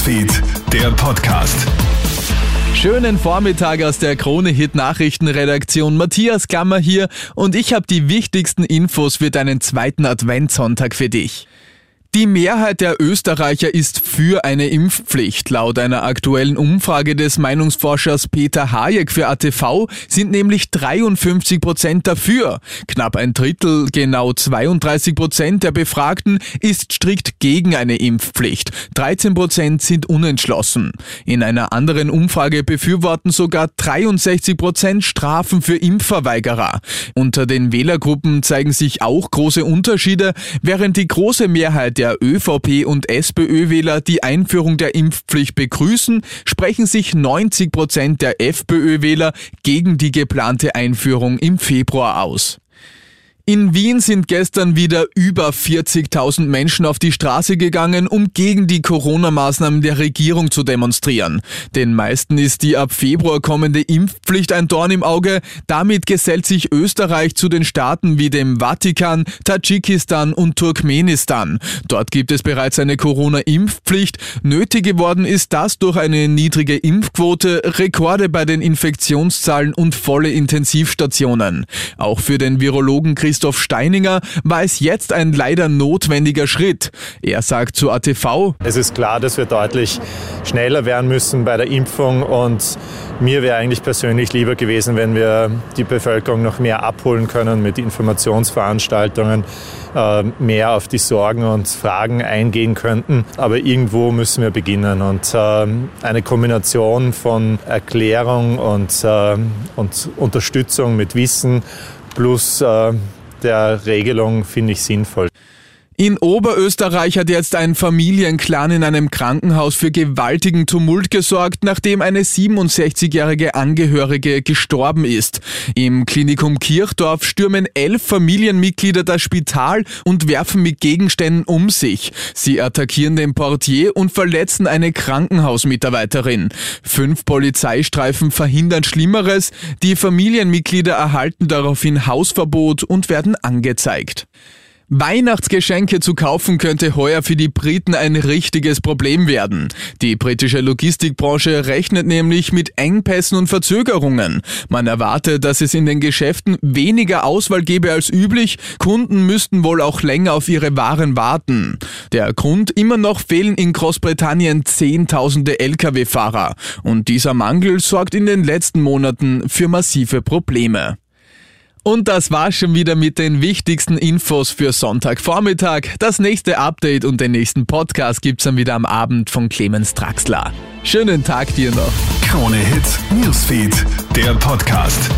Newsfeed, der Podcast. Schönen Vormittag aus der Krone-Hit Nachrichtenredaktion. Matthias Klammer hier und ich habe die wichtigsten Infos für deinen zweiten Adventssonntag für dich. Die Mehrheit der Österreicher ist für eine Impfpflicht. Laut einer aktuellen Umfrage des Meinungsforschers Peter Hayek für ATV sind nämlich 53 Prozent dafür. Knapp ein Drittel, genau 32 Prozent der Befragten ist strikt gegen eine Impfpflicht. 13 Prozent sind unentschlossen. In einer anderen Umfrage befürworten sogar 63 Prozent Strafen für Impfverweigerer. Unter den Wählergruppen zeigen sich auch große Unterschiede, während die große Mehrheit der ÖVP und SPÖ-Wähler die Einführung der Impfpflicht begrüßen, sprechen sich 90 Prozent der FPÖ-Wähler gegen die geplante Einführung im Februar aus. In Wien sind gestern wieder über 40.000 Menschen auf die Straße gegangen, um gegen die Corona-Maßnahmen der Regierung zu demonstrieren. Den meisten ist die ab Februar kommende Impfpflicht ein Dorn im Auge. Damit gesellt sich Österreich zu den Staaten wie dem Vatikan, Tadschikistan und Turkmenistan. Dort gibt es bereits eine Corona-Impfpflicht. Nötig geworden ist das durch eine niedrige Impfquote, Rekorde bei den Infektionszahlen und volle Intensivstationen. Auch für den Virologen Christoph Christoph Steininger war es jetzt ein leider notwendiger Schritt. Er sagt zu ATV, es ist klar, dass wir deutlich schneller werden müssen bei der Impfung und mir wäre eigentlich persönlich lieber gewesen, wenn wir die Bevölkerung noch mehr abholen können mit Informationsveranstaltungen, äh, mehr auf die Sorgen und Fragen eingehen könnten. Aber irgendwo müssen wir beginnen und äh, eine Kombination von Erklärung und, äh, und Unterstützung mit Wissen plus der Regelung finde ich sinnvoll. In Oberösterreich hat jetzt ein Familienclan in einem Krankenhaus für gewaltigen Tumult gesorgt, nachdem eine 67-jährige Angehörige gestorben ist. Im Klinikum Kirchdorf stürmen elf Familienmitglieder das Spital und werfen mit Gegenständen um sich. Sie attackieren den Portier und verletzen eine Krankenhausmitarbeiterin. Fünf Polizeistreifen verhindern Schlimmeres. Die Familienmitglieder erhalten daraufhin Hausverbot und werden angezeigt. Weihnachtsgeschenke zu kaufen könnte heuer für die Briten ein richtiges Problem werden. Die britische Logistikbranche rechnet nämlich mit Engpässen und Verzögerungen. Man erwartet, dass es in den Geschäften weniger Auswahl gäbe als üblich. Kunden müssten wohl auch länger auf ihre Waren warten. Der Grund, immer noch fehlen in Großbritannien Zehntausende Lkw-Fahrer. Und dieser Mangel sorgt in den letzten Monaten für massive Probleme. Und das war schon wieder mit den wichtigsten Infos für Sonntagvormittag. Das nächste Update und den nächsten Podcast gibt's dann wieder am Abend von Clemens Draxler. Schönen Tag dir noch. Krone Hits, Newsfeed, der Podcast.